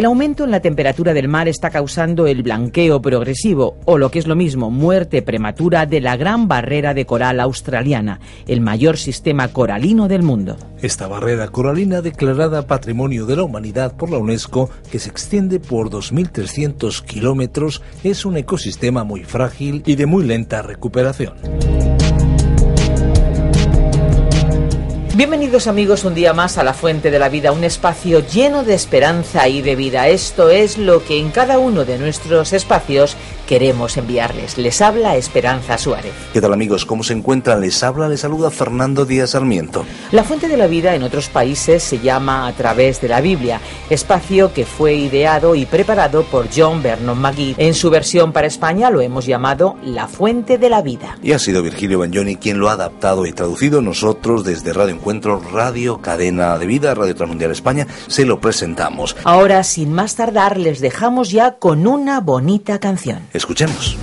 El aumento en la temperatura del mar está causando el blanqueo progresivo, o lo que es lo mismo, muerte prematura de la gran barrera de coral australiana, el mayor sistema coralino del mundo. Esta barrera coralina declarada Patrimonio de la Humanidad por la UNESCO, que se extiende por 2.300 kilómetros, es un ecosistema muy frágil y de muy lenta recuperación. Bienvenidos amigos un día más a La Fuente de la Vida, un espacio lleno de esperanza y de vida. Esto es lo que en cada uno de nuestros espacios queremos enviarles. Les habla Esperanza Suárez. ¿Qué tal amigos? ¿Cómo se encuentran? Les habla, les saluda Fernando Díaz Sarmiento. La Fuente de la Vida en otros países se llama A través de la Biblia, espacio que fue ideado y preparado por John Vernon McGee. En su versión para España lo hemos llamado La Fuente de la Vida. Y ha sido Virgilio Bagnoni quien lo ha adaptado y traducido. Nosotros desde Radio Encuentro, Radio Cadena de Vida, Radio Transmundial España, se lo presentamos. Ahora, sin más tardar, les dejamos ya con una bonita canción. Escuchemos.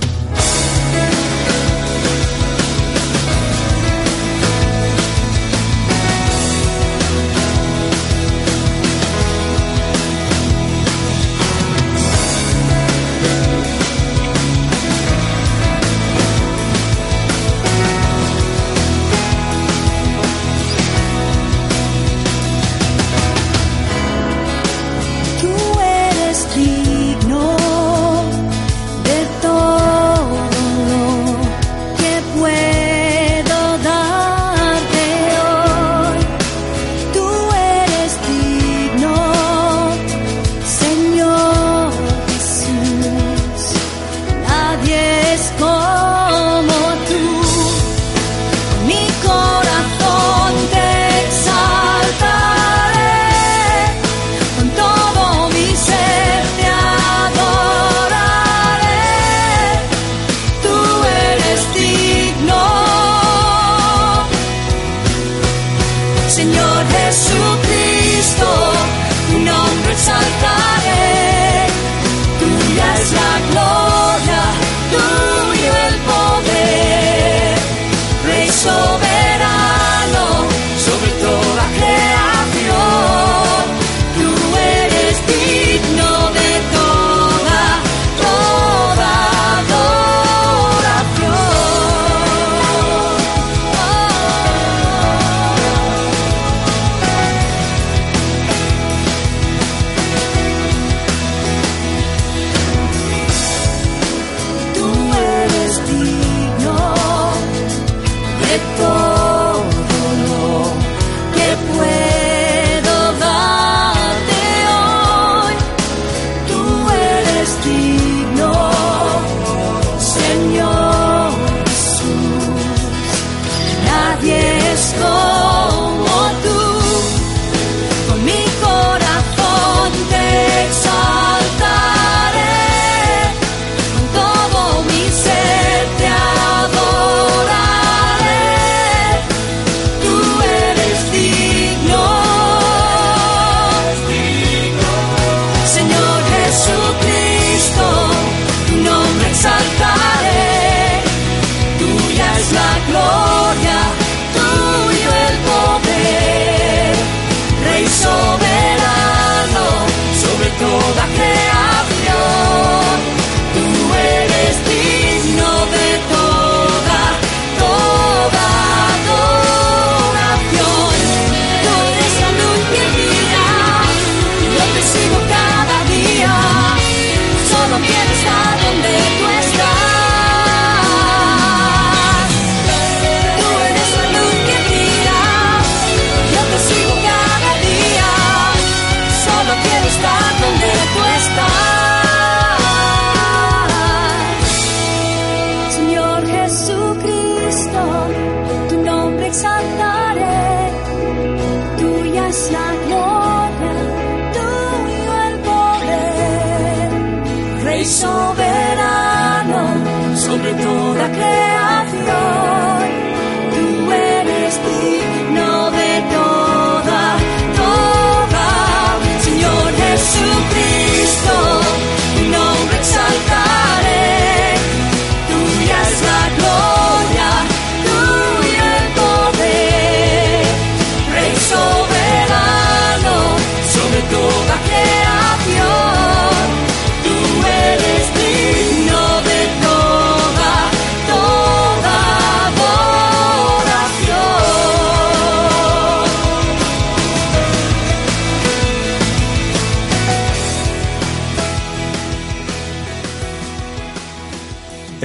Señor Jesucristo.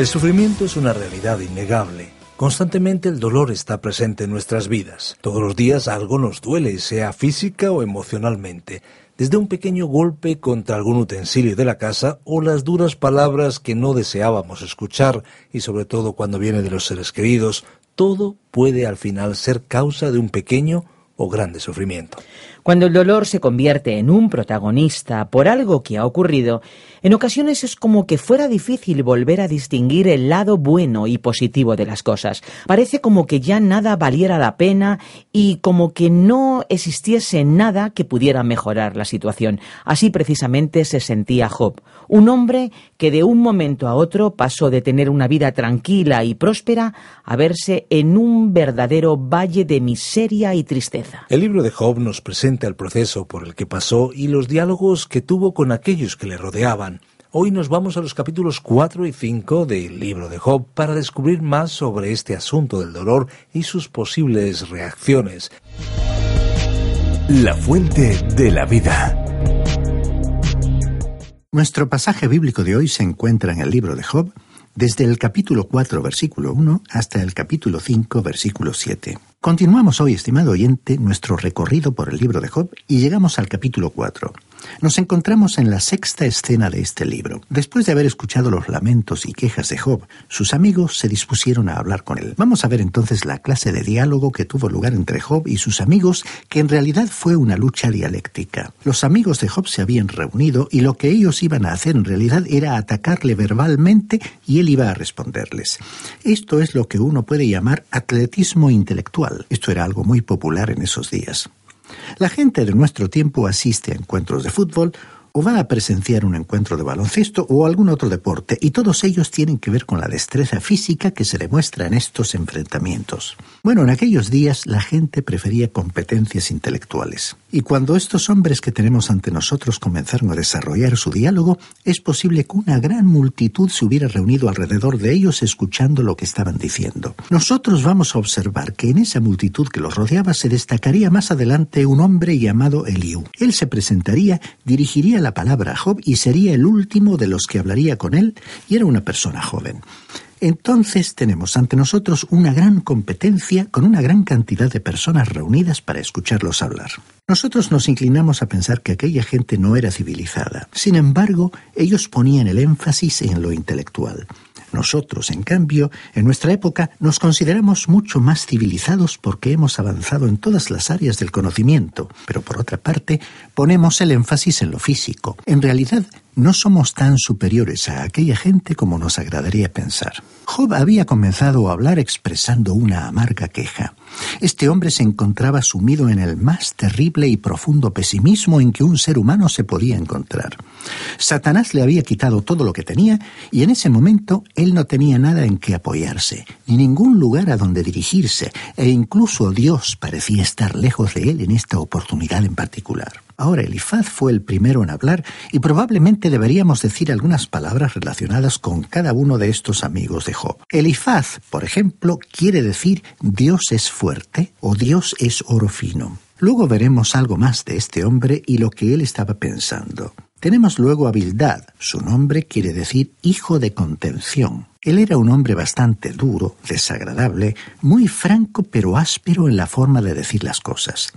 El sufrimiento es una realidad innegable. Constantemente el dolor está presente en nuestras vidas. Todos los días algo nos duele, sea física o emocionalmente. Desde un pequeño golpe contra algún utensilio de la casa o las duras palabras que no deseábamos escuchar y sobre todo cuando viene de los seres queridos, todo puede al final ser causa de un pequeño o grande sufrimiento. Cuando el dolor se convierte en un protagonista por algo que ha ocurrido, en ocasiones es como que fuera difícil volver a distinguir el lado bueno y positivo de las cosas. Parece como que ya nada valiera la pena y como que no existiese nada que pudiera mejorar la situación. Así precisamente se sentía Job, un hombre que de un momento a otro pasó de tener una vida tranquila y próspera a verse en un verdadero valle de miseria y tristeza. El libro de Job nos presenta el proceso por el que pasó y los diálogos que tuvo con aquellos que le rodeaban. Hoy nos vamos a los capítulos 4 y 5 del libro de Job para descubrir más sobre este asunto del dolor y sus posibles reacciones. La fuente de la vida. Nuestro pasaje bíblico de hoy se encuentra en el libro de Job, desde el capítulo 4, versículo 1, hasta el capítulo 5, versículo 7. Continuamos hoy, estimado oyente, nuestro recorrido por el libro de Job y llegamos al capítulo 4. Nos encontramos en la sexta escena de este libro. Después de haber escuchado los lamentos y quejas de Job, sus amigos se dispusieron a hablar con él. Vamos a ver entonces la clase de diálogo que tuvo lugar entre Job y sus amigos, que en realidad fue una lucha dialéctica. Los amigos de Job se habían reunido y lo que ellos iban a hacer en realidad era atacarle verbalmente y él iba a responderles. Esto es lo que uno puede llamar atletismo intelectual. Esto era algo muy popular en esos días. La gente de nuestro tiempo asiste a encuentros de fútbol o va a presenciar un encuentro de baloncesto o algún otro deporte, y todos ellos tienen que ver con la destreza física que se demuestra en estos enfrentamientos. Bueno, en aquellos días la gente prefería competencias intelectuales. Y cuando estos hombres que tenemos ante nosotros comenzaron a desarrollar su diálogo, es posible que una gran multitud se hubiera reunido alrededor de ellos escuchando lo que estaban diciendo. Nosotros vamos a observar que en esa multitud que los rodeaba se destacaría más adelante un hombre llamado Eliú. Él se presentaría, dirigiría la palabra a Job y sería el último de los que hablaría con él, y era una persona joven. Entonces tenemos ante nosotros una gran competencia con una gran cantidad de personas reunidas para escucharlos hablar. Nosotros nos inclinamos a pensar que aquella gente no era civilizada. Sin embargo, ellos ponían el énfasis en lo intelectual. Nosotros, en cambio, en nuestra época nos consideramos mucho más civilizados porque hemos avanzado en todas las áreas del conocimiento, pero por otra parte ponemos el énfasis en lo físico. En realidad, no somos tan superiores a aquella gente como nos agradaría pensar. Job había comenzado a hablar expresando una amarga queja. Este hombre se encontraba sumido en el más terrible y profundo pesimismo en que un ser humano se podía encontrar. Satanás le había quitado todo lo que tenía y en ese momento él no tenía nada en que apoyarse, ni ningún lugar a donde dirigirse, e incluso Dios parecía estar lejos de él en esta oportunidad en particular. Ahora Elifaz fue el primero en hablar y probablemente deberíamos decir algunas palabras relacionadas con cada uno de estos amigos de Job. Elifaz, por ejemplo, quiere decir Dios es fuerte o Dios es oro fino. Luego veremos algo más de este hombre y lo que él estaba pensando. Tenemos luego a. Su nombre quiere decir hijo de contención. Él era un hombre bastante duro, desagradable, muy franco pero áspero en la forma de decir las cosas.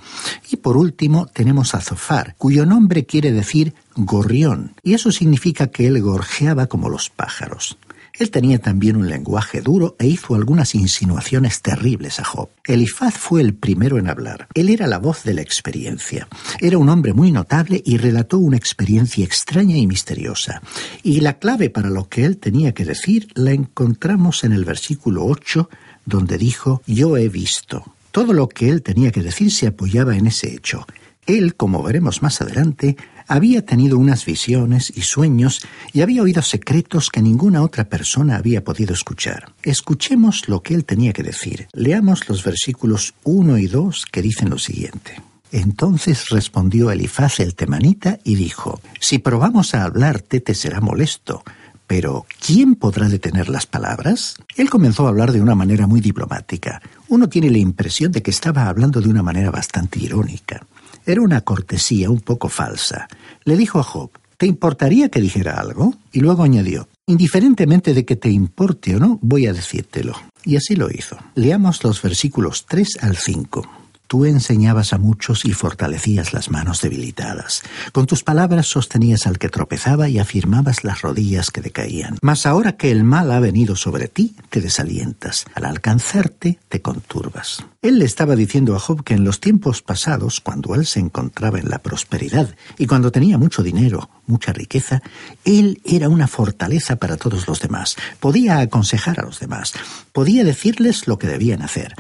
Y por último tenemos a Zofar, cuyo nombre quiere decir gorrión, y eso significa que él gorjeaba como los pájaros. Él tenía también un lenguaje duro e hizo algunas insinuaciones terribles a Job. Elifaz fue el primero en hablar. Él era la voz de la experiencia. Era un hombre muy notable y relató una experiencia extraña y misteriosa. Y la clave para lo que él tenía que decir la encontramos en el versículo 8, donde dijo, yo he visto. Todo lo que él tenía que decir se apoyaba en ese hecho. Él, como veremos más adelante, había tenido unas visiones y sueños y había oído secretos que ninguna otra persona había podido escuchar. Escuchemos lo que él tenía que decir. Leamos los versículos 1 y 2 que dicen lo siguiente. Entonces respondió Elifaz el temanita y dijo, Si probamos a hablarte te será molesto, pero ¿quién podrá detener las palabras? Él comenzó a hablar de una manera muy diplomática. Uno tiene la impresión de que estaba hablando de una manera bastante irónica. Era una cortesía un poco falsa. Le dijo a Job, ¿te importaría que dijera algo? Y luego añadió, indiferentemente de que te importe o no, voy a decírtelo. Y así lo hizo. Leamos los versículos 3 al 5. Tú enseñabas a muchos y fortalecías las manos debilitadas. Con tus palabras sostenías al que tropezaba y afirmabas las rodillas que decaían. Mas ahora que el mal ha venido sobre ti, te desalientas. Al alcanzarte, te conturbas. Él le estaba diciendo a Job que en los tiempos pasados, cuando él se encontraba en la prosperidad y cuando tenía mucho dinero, mucha riqueza, él era una fortaleza para todos los demás. Podía aconsejar a los demás. Podía decirles lo que debían hacer.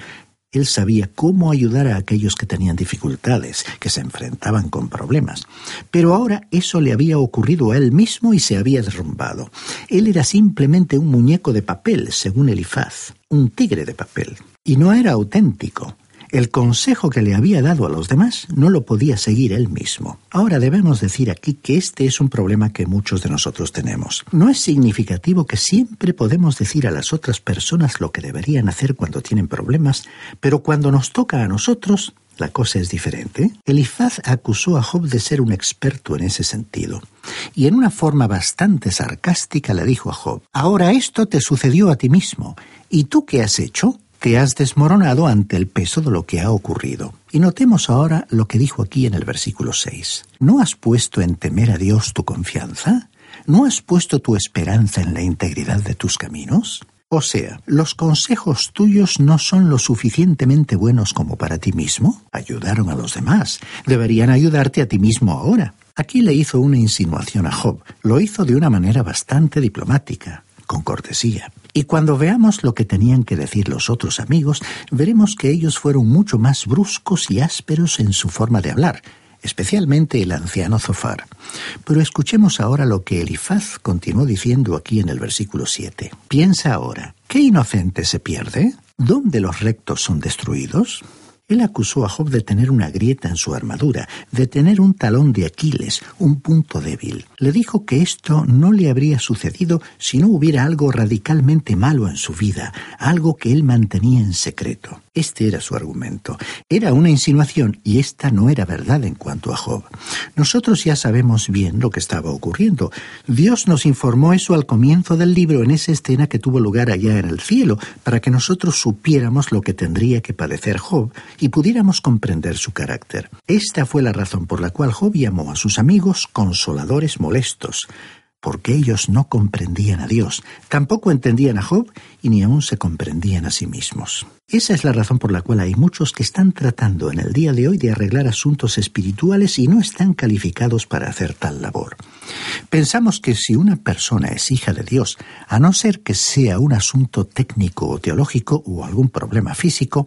Él sabía cómo ayudar a aquellos que tenían dificultades, que se enfrentaban con problemas. Pero ahora eso le había ocurrido a él mismo y se había derrumbado. Él era simplemente un muñeco de papel, según Elifaz, un tigre de papel. Y no era auténtico. El consejo que le había dado a los demás no lo podía seguir él mismo. Ahora debemos decir aquí que este es un problema que muchos de nosotros tenemos. No es significativo que siempre podemos decir a las otras personas lo que deberían hacer cuando tienen problemas, pero cuando nos toca a nosotros, la cosa es diferente. Elifaz acusó a Job de ser un experto en ese sentido, y en una forma bastante sarcástica le dijo a Job, Ahora esto te sucedió a ti mismo, ¿y tú qué has hecho? Te has desmoronado ante el peso de lo que ha ocurrido. Y notemos ahora lo que dijo aquí en el versículo 6. ¿No has puesto en temer a Dios tu confianza? ¿No has puesto tu esperanza en la integridad de tus caminos? O sea, los consejos tuyos no son lo suficientemente buenos como para ti mismo. Ayudaron a los demás. Deberían ayudarte a ti mismo ahora. Aquí le hizo una insinuación a Job. Lo hizo de una manera bastante diplomática con cortesía. Y cuando veamos lo que tenían que decir los otros amigos, veremos que ellos fueron mucho más bruscos y ásperos en su forma de hablar, especialmente el anciano Zofar. Pero escuchemos ahora lo que Elifaz continuó diciendo aquí en el versículo 7. Piensa ahora, ¿qué inocente se pierde? ¿Dónde los rectos son destruidos? Él acusó a Job de tener una grieta en su armadura, de tener un talón de Aquiles, un punto débil. Le dijo que esto no le habría sucedido si no hubiera algo radicalmente malo en su vida, algo que él mantenía en secreto. Este era su argumento. Era una insinuación y esta no era verdad en cuanto a Job. Nosotros ya sabemos bien lo que estaba ocurriendo. Dios nos informó eso al comienzo del libro en esa escena que tuvo lugar allá en el cielo, para que nosotros supiéramos lo que tendría que padecer Job y pudiéramos comprender su carácter. Esta fue la razón por la cual Job llamó a sus amigos consoladores molestos porque ellos no comprendían a Dios, tampoco entendían a Job ni aún se comprendían a sí mismos. Esa es la razón por la cual hay muchos que están tratando en el día de hoy de arreglar asuntos espirituales y no están calificados para hacer tal labor. Pensamos que si una persona es hija de Dios, a no ser que sea un asunto técnico o teológico o algún problema físico,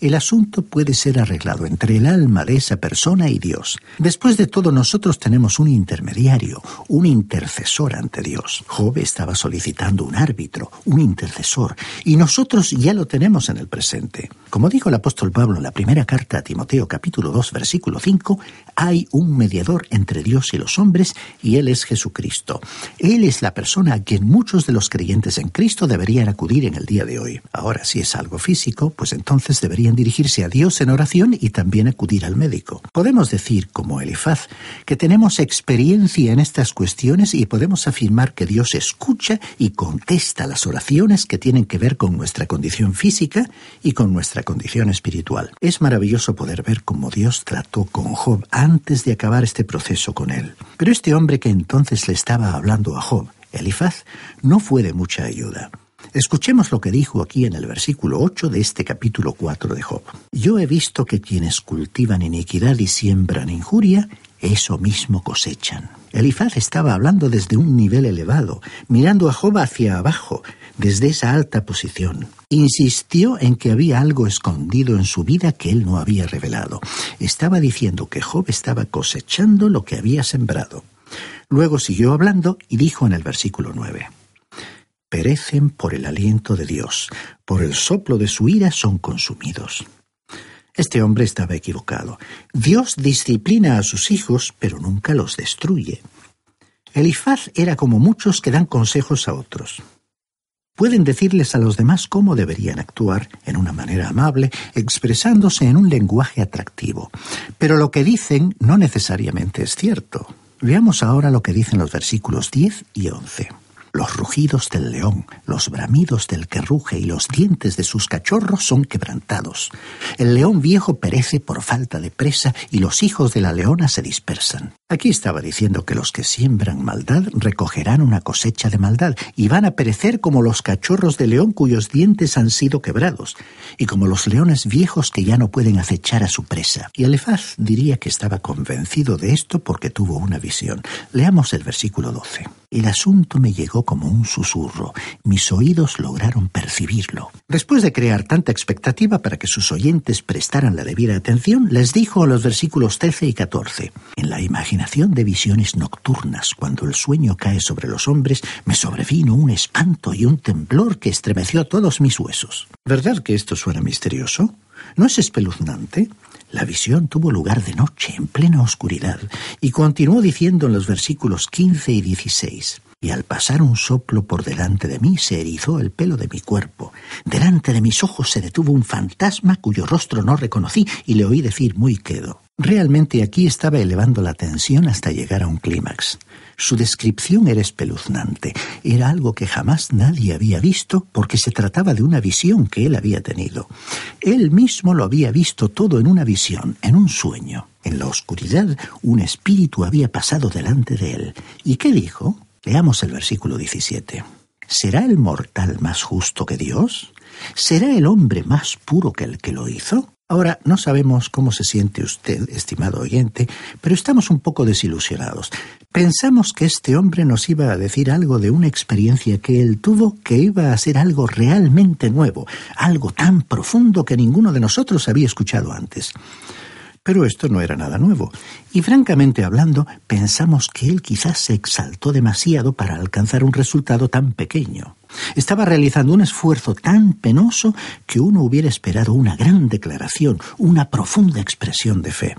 el asunto puede ser arreglado entre el alma de esa persona y Dios. Después de todo, nosotros tenemos un intermediario, un intercesor ante Dios. Job estaba solicitando un árbitro, un intercesor, y nosotros ya lo tenemos en el presente. Como dijo el apóstol Pablo en la primera carta a Timoteo capítulo 2 versículo 5, hay un mediador entre Dios y los hombres, y Él es Jesucristo. Él es la persona a quien muchos de los creyentes en Cristo deberían acudir en el día de hoy. Ahora, si es algo físico, pues entonces deberían dirigirse a Dios en oración y también acudir al médico. Podemos decir, como Elifaz, que tenemos experiencia en estas cuestiones y podemos afirmar que Dios escucha y contesta las oraciones que tienen que ver con nuestra condición física y con nuestra condición espiritual. Es maravilloso poder ver cómo Dios trató con Job antes de acabar este proceso con él. Pero este hombre que entonces le estaba hablando a Job, Elifaz no fue de mucha ayuda. Escuchemos lo que dijo aquí en el versículo 8 de este capítulo 4 de Job. Yo he visto que quienes cultivan iniquidad y siembran injuria, eso mismo cosechan. Elifaz estaba hablando desde un nivel elevado, mirando a Job hacia abajo, desde esa alta posición. Insistió en que había algo escondido en su vida que él no había revelado. Estaba diciendo que Job estaba cosechando lo que había sembrado. Luego siguió hablando y dijo en el versículo 9 perecen por el aliento de Dios, por el soplo de su ira son consumidos. Este hombre estaba equivocado. Dios disciplina a sus hijos, pero nunca los destruye. Elifaz era como muchos que dan consejos a otros. Pueden decirles a los demás cómo deberían actuar en una manera amable, expresándose en un lenguaje atractivo. Pero lo que dicen no necesariamente es cierto. Veamos ahora lo que dicen los versículos 10 y 11 los rugidos del león, los bramidos del que ruge y los dientes de sus cachorros son quebrantados. El león viejo perece por falta de presa y los hijos de la leona se dispersan. Aquí estaba diciendo que los que siembran maldad recogerán una cosecha de maldad y van a perecer como los cachorros de león cuyos dientes han sido quebrados y como los leones viejos que ya no pueden acechar a su presa. Y Elefaz diría que estaba convencido de esto porque tuvo una visión. Leamos el versículo 12. El asunto me llegó como un susurro. Mis oídos lograron percibirlo. Después de crear tanta expectativa para que sus oyentes prestaran la debida atención, les dijo a los versículos 13 y 14. En la imaginación de visiones nocturnas, cuando el sueño cae sobre los hombres, me sobrevino un espanto y un temblor que estremeció todos mis huesos. ¿Verdad que esto suena misterioso? ¿No es espeluznante? La visión tuvo lugar de noche, en plena oscuridad, y continuó diciendo en los versículos 15 y 16, y al pasar un soplo por delante de mí se erizó el pelo de mi cuerpo. Delante de mis ojos se detuvo un fantasma cuyo rostro no reconocí y le oí decir muy quedo. Realmente aquí estaba elevando la tensión hasta llegar a un clímax. Su descripción era espeluznante, era algo que jamás nadie había visto porque se trataba de una visión que él había tenido. Él mismo lo había visto todo en una visión, en un sueño. En la oscuridad un espíritu había pasado delante de él. ¿Y qué dijo? Leamos el versículo 17. ¿Será el mortal más justo que Dios? ¿Será el hombre más puro que el que lo hizo? Ahora, no sabemos cómo se siente usted, estimado oyente, pero estamos un poco desilusionados. Pensamos que este hombre nos iba a decir algo de una experiencia que él tuvo que iba a ser algo realmente nuevo, algo tan profundo que ninguno de nosotros había escuchado antes. Pero esto no era nada nuevo, y francamente hablando, pensamos que él quizás se exaltó demasiado para alcanzar un resultado tan pequeño. Estaba realizando un esfuerzo tan penoso que uno hubiera esperado una gran declaración, una profunda expresión de fe.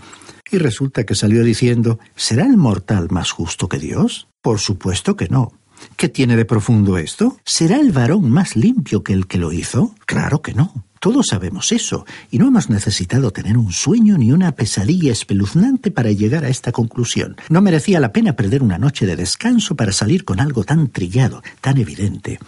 Y resulta que salió diciendo, ¿será el mortal más justo que Dios? Por supuesto que no. ¿Qué tiene de profundo esto? ¿Será el varón más limpio que el que lo hizo? Claro que no. Todos sabemos eso, y no hemos necesitado tener un sueño ni una pesadilla espeluznante para llegar a esta conclusión. No merecía la pena perder una noche de descanso para salir con algo tan trillado, tan evidente.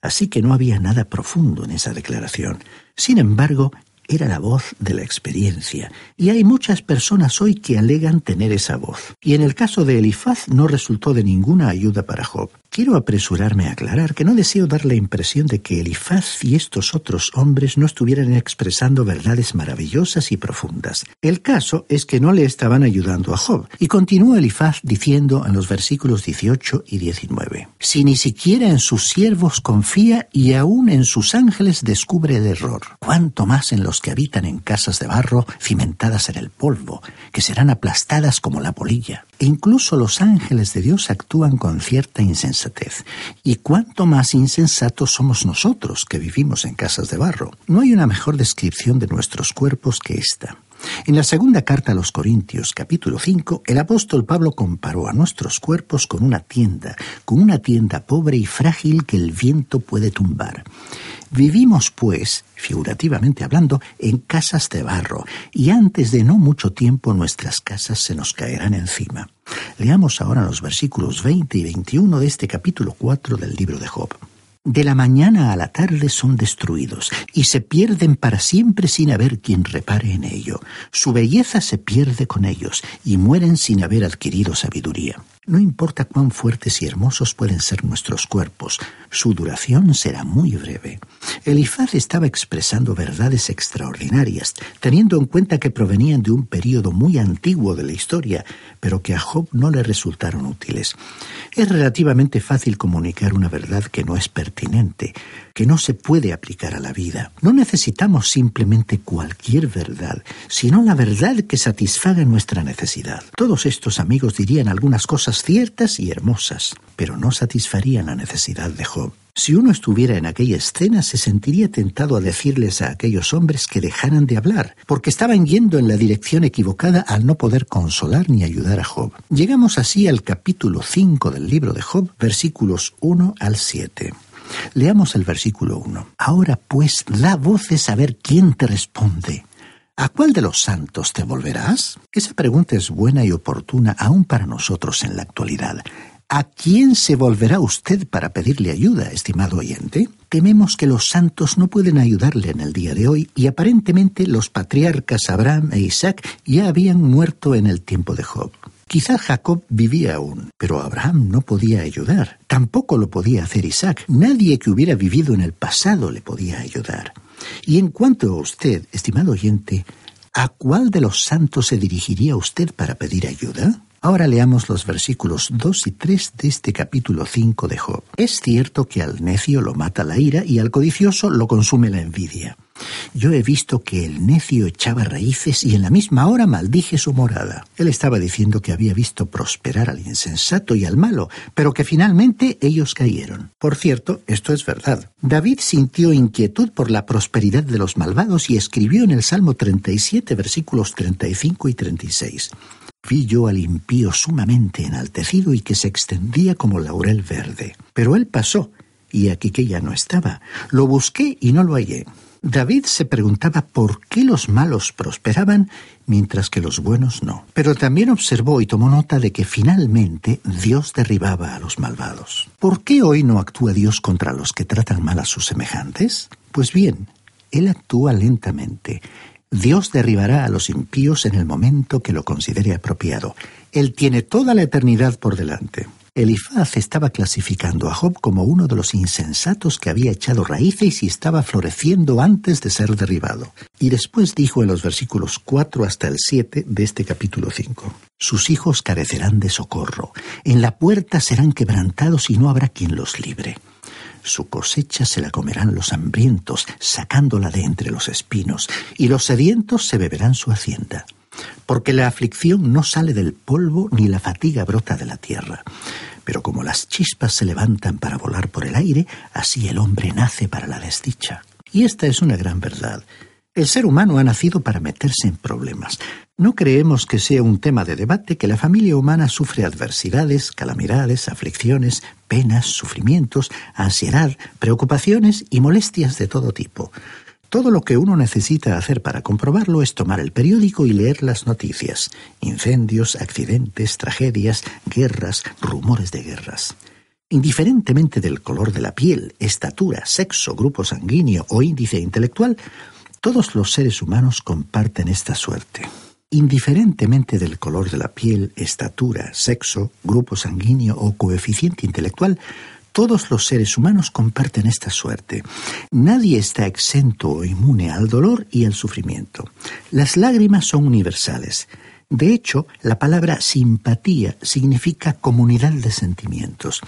Así que no había nada profundo en esa declaración. Sin embargo, era la voz de la experiencia, y hay muchas personas hoy que alegan tener esa voz. Y en el caso de Elifaz no resultó de ninguna ayuda para Job. Quiero apresurarme a aclarar que no deseo dar la impresión de que Elifaz y estos otros hombres no estuvieran expresando verdades maravillosas y profundas. El caso es que no le estaban ayudando a Job. Y continúa Elifaz diciendo en los versículos 18 y 19, Si ni siquiera en sus siervos confía y aún en sus ángeles descubre el error, cuánto más en los que habitan en casas de barro cimentadas en el polvo, que serán aplastadas como la polilla. E incluso los ángeles de Dios actúan con cierta insensatez y cuánto más insensatos somos nosotros que vivimos en casas de barro. No hay una mejor descripción de nuestros cuerpos que esta. En la segunda carta a los Corintios, capítulo 5, el apóstol Pablo comparó a nuestros cuerpos con una tienda, con una tienda pobre y frágil que el viento puede tumbar. Vivimos, pues, figurativamente hablando, en casas de barro, y antes de no mucho tiempo nuestras casas se nos caerán encima. Leamos ahora los versículos 20 y 21 de este capítulo 4 del libro de Job. De la mañana a la tarde son destruidos y se pierden para siempre sin haber quien repare en ello. Su belleza se pierde con ellos y mueren sin haber adquirido sabiduría. No importa cuán fuertes y hermosos pueden ser nuestros cuerpos, su duración será muy breve. Elifaz estaba expresando verdades extraordinarias, teniendo en cuenta que provenían de un período muy antiguo de la historia, pero que a Job no le resultaron útiles. Es relativamente fácil comunicar una verdad que no es pertinente, que no se puede aplicar a la vida. No necesitamos simplemente cualquier verdad, sino la verdad que satisfaga nuestra necesidad. Todos estos amigos dirían algunas cosas ciertas y hermosas, pero no satisfarían la necesidad de Job. Si uno estuviera en aquella escena, se sentiría tentado a decirles a aquellos hombres que dejaran de hablar, porque estaban yendo en la dirección equivocada al no poder consolar ni ayudar a Job. Llegamos así al capítulo 5 del libro de Job, versículos 1 al 7. Leamos el versículo 1. Ahora pues da voces a ver quién te responde. ¿A cuál de los santos te volverás? Esa pregunta es buena y oportuna aún para nosotros en la actualidad. ¿A quién se volverá usted para pedirle ayuda, estimado oyente? Tememos que los santos no pueden ayudarle en el día de hoy y aparentemente los patriarcas Abraham e Isaac ya habían muerto en el tiempo de Job. Quizá Jacob vivía aún, pero Abraham no podía ayudar. Tampoco lo podía hacer Isaac. Nadie que hubiera vivido en el pasado le podía ayudar. Y en cuanto a usted, estimado oyente, ¿a cuál de los santos se dirigiría usted para pedir ayuda? Ahora leamos los versículos 2 y 3 de este capítulo 5 de Job. Es cierto que al necio lo mata la ira y al codicioso lo consume la envidia. Yo he visto que el necio echaba raíces y en la misma hora maldije su morada. Él estaba diciendo que había visto prosperar al insensato y al malo, pero que finalmente ellos cayeron. Por cierto, esto es verdad. David sintió inquietud por la prosperidad de los malvados y escribió en el Salmo 37 versículos 35 y 36. Vi yo al impío sumamente enaltecido y que se extendía como laurel verde. Pero él pasó, y aquí que ya no estaba. Lo busqué y no lo hallé. David se preguntaba por qué los malos prosperaban mientras que los buenos no. Pero también observó y tomó nota de que finalmente Dios derribaba a los malvados. ¿Por qué hoy no actúa Dios contra los que tratan mal a sus semejantes? Pues bien, Él actúa lentamente Dios derribará a los impíos en el momento que lo considere apropiado. Él tiene toda la eternidad por delante. Elifaz estaba clasificando a Job como uno de los insensatos que había echado raíces y estaba floreciendo antes de ser derribado. Y después dijo en los versículos 4 hasta el 7 de este capítulo 5, Sus hijos carecerán de socorro, en la puerta serán quebrantados y no habrá quien los libre. Su cosecha se la comerán los hambrientos, sacándola de entre los espinos, y los sedientos se beberán su hacienda. Porque la aflicción no sale del polvo, ni la fatiga brota de la tierra. Pero como las chispas se levantan para volar por el aire, así el hombre nace para la desdicha. Y esta es una gran verdad. El ser humano ha nacido para meterse en problemas. No creemos que sea un tema de debate que la familia humana sufre adversidades, calamidades, aflicciones, penas, sufrimientos, ansiedad, preocupaciones y molestias de todo tipo. Todo lo que uno necesita hacer para comprobarlo es tomar el periódico y leer las noticias. Incendios, accidentes, tragedias, guerras, rumores de guerras. Indiferentemente del color de la piel, estatura, sexo, grupo sanguíneo o índice intelectual, todos los seres humanos comparten esta suerte. Indiferentemente del color de la piel, estatura, sexo, grupo sanguíneo o coeficiente intelectual, todos los seres humanos comparten esta suerte. Nadie está exento o inmune al dolor y al sufrimiento. Las lágrimas son universales. De hecho, la palabra simpatía significa comunidad de sentimientos.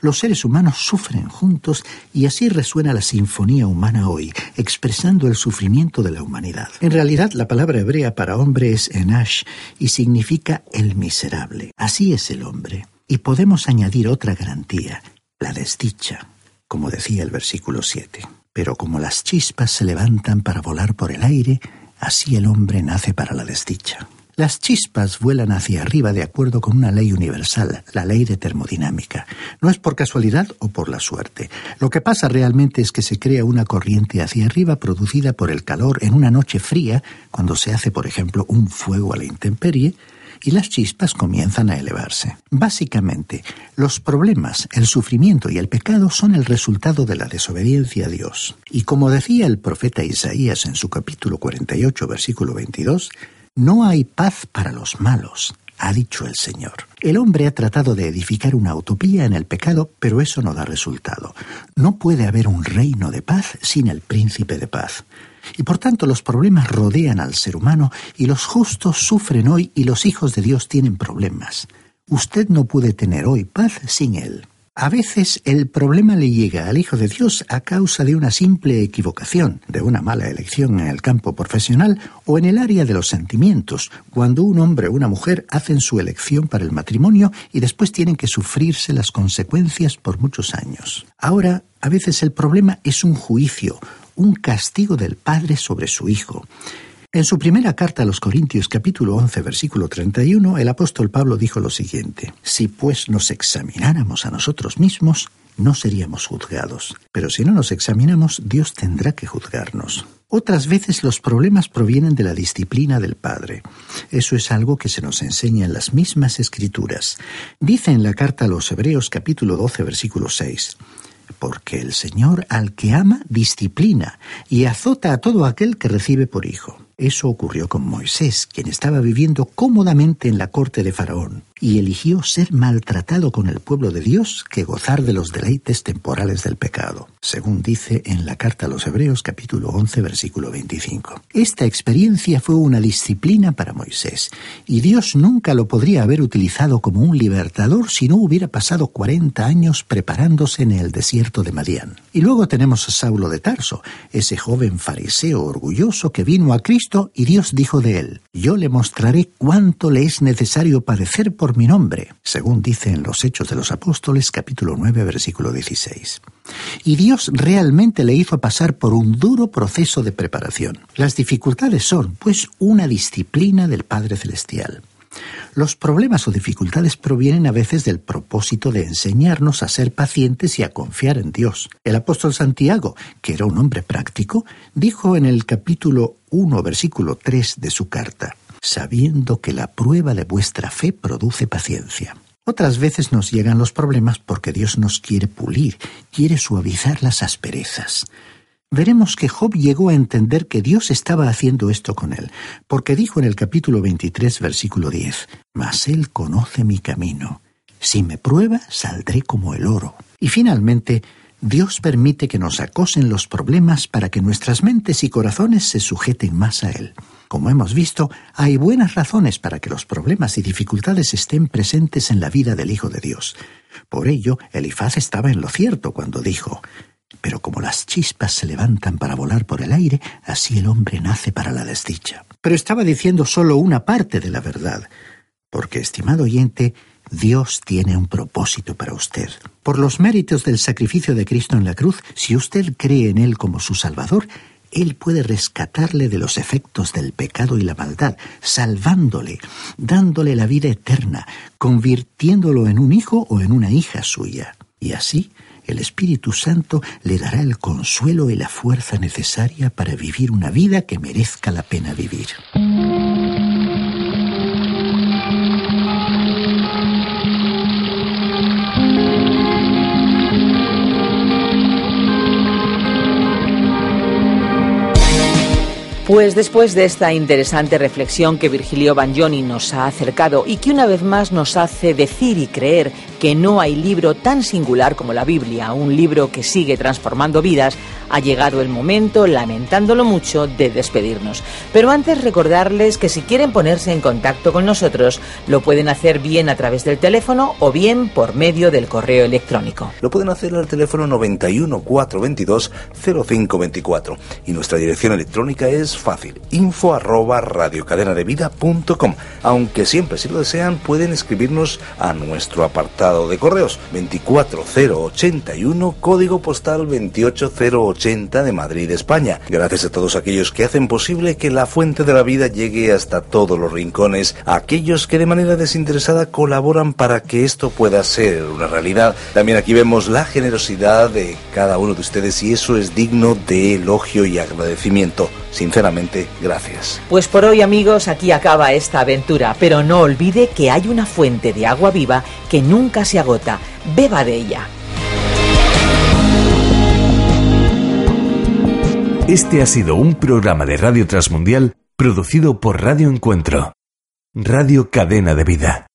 Los seres humanos sufren juntos y así resuena la sinfonía humana hoy, expresando el sufrimiento de la humanidad. En realidad, la palabra hebrea para hombre es enash y significa el miserable. Así es el hombre. Y podemos añadir otra garantía, la desdicha, como decía el versículo 7. Pero como las chispas se levantan para volar por el aire, así el hombre nace para la desdicha. Las chispas vuelan hacia arriba de acuerdo con una ley universal, la ley de termodinámica. No es por casualidad o por la suerte. Lo que pasa realmente es que se crea una corriente hacia arriba producida por el calor en una noche fría, cuando se hace, por ejemplo, un fuego a la intemperie, y las chispas comienzan a elevarse. Básicamente, los problemas, el sufrimiento y el pecado son el resultado de la desobediencia a Dios. Y como decía el profeta Isaías en su capítulo 48, versículo 22, no hay paz para los malos, ha dicho el Señor. El hombre ha tratado de edificar una utopía en el pecado, pero eso no da resultado. No puede haber un reino de paz sin el príncipe de paz. Y por tanto los problemas rodean al ser humano y los justos sufren hoy y los hijos de Dios tienen problemas. Usted no puede tener hoy paz sin él. A veces el problema le llega al Hijo de Dios a causa de una simple equivocación, de una mala elección en el campo profesional o en el área de los sentimientos, cuando un hombre o una mujer hacen su elección para el matrimonio y después tienen que sufrirse las consecuencias por muchos años. Ahora, a veces el problema es un juicio, un castigo del Padre sobre su Hijo. En su primera carta a los Corintios capítulo 11 versículo 31, el apóstol Pablo dijo lo siguiente, Si pues nos examináramos a nosotros mismos, no seríamos juzgados, pero si no nos examinamos, Dios tendrá que juzgarnos. Otras veces los problemas provienen de la disciplina del Padre. Eso es algo que se nos enseña en las mismas escrituras. Dice en la carta a los Hebreos capítulo 12 versículo 6, porque el Señor al que ama disciplina y azota a todo aquel que recibe por hijo. Eso ocurrió con Moisés, quien estaba viviendo cómodamente en la corte de Faraón, y eligió ser maltratado con el pueblo de Dios que gozar de los deleites temporales del pecado, según dice en la carta a los Hebreos capítulo 11 versículo 25. Esta experiencia fue una disciplina para Moisés, y Dios nunca lo podría haber utilizado como un libertador si no hubiera pasado 40 años preparándose en el desierto de Madián. Y luego tenemos a Saulo de Tarso, ese joven fariseo orgulloso que vino a Cristo y Dios dijo de él, Yo le mostraré cuánto le es necesario padecer por mi nombre, según dice en los Hechos de los Apóstoles capítulo 9 versículo 16. Y Dios realmente le hizo pasar por un duro proceso de preparación. Las dificultades son, pues, una disciplina del Padre Celestial. Los problemas o dificultades provienen a veces del propósito de enseñarnos a ser pacientes y a confiar en Dios. El apóstol Santiago, que era un hombre práctico, dijo en el capítulo 1, versículo 3 de su carta, sabiendo que la prueba de vuestra fe produce paciencia. Otras veces nos llegan los problemas porque Dios nos quiere pulir, quiere suavizar las asperezas veremos que Job llegó a entender que Dios estaba haciendo esto con él, porque dijo en el capítulo 23, versículo 10, Mas él conoce mi camino. Si me prueba, saldré como el oro. Y finalmente, Dios permite que nos acosen los problemas para que nuestras mentes y corazones se sujeten más a Él. Como hemos visto, hay buenas razones para que los problemas y dificultades estén presentes en la vida del Hijo de Dios. Por ello, Elifaz estaba en lo cierto cuando dijo, pero como las chispas se levantan para volar por el aire, así el hombre nace para la desdicha. Pero estaba diciendo solo una parte de la verdad, porque, estimado oyente, Dios tiene un propósito para usted. Por los méritos del sacrificio de Cristo en la cruz, si usted cree en Él como su Salvador, Él puede rescatarle de los efectos del pecado y la maldad, salvándole, dándole la vida eterna, convirtiéndolo en un hijo o en una hija suya. Y así, el Espíritu Santo le dará el consuelo y la fuerza necesaria para vivir una vida que merezca la pena vivir. Pues después de esta interesante reflexión que Virgilio Bagnoni nos ha acercado y que una vez más nos hace decir y creer que no hay libro tan singular como la Biblia, un libro que sigue transformando vidas, ha llegado el momento, lamentándolo mucho, de despedirnos. Pero antes recordarles que si quieren ponerse en contacto con nosotros, lo pueden hacer bien a través del teléfono o bien por medio del correo electrónico. Lo pueden hacer al teléfono 91 422 0524 y nuestra dirección electrónica es fácil, info arroba radiocadenadevida.com. Aunque siempre si lo desean pueden escribirnos a nuestro apartado de correos 24081 código postal 28080 de Madrid, España. Gracias a todos aquellos que hacen posible que la fuente de la vida llegue hasta todos los rincones, a aquellos que de manera desinteresada colaboran para que esto pueda ser una realidad. También aquí vemos la generosidad de cada uno de ustedes y eso es digno de elogio y agradecimiento. Sinceramente, gracias. Pues por hoy amigos, aquí acaba esta aventura, pero no olvide que hay una fuente de agua viva que nunca se agota. Beba de ella. Este ha sido un programa de Radio Transmundial producido por Radio Encuentro. Radio Cadena de Vida.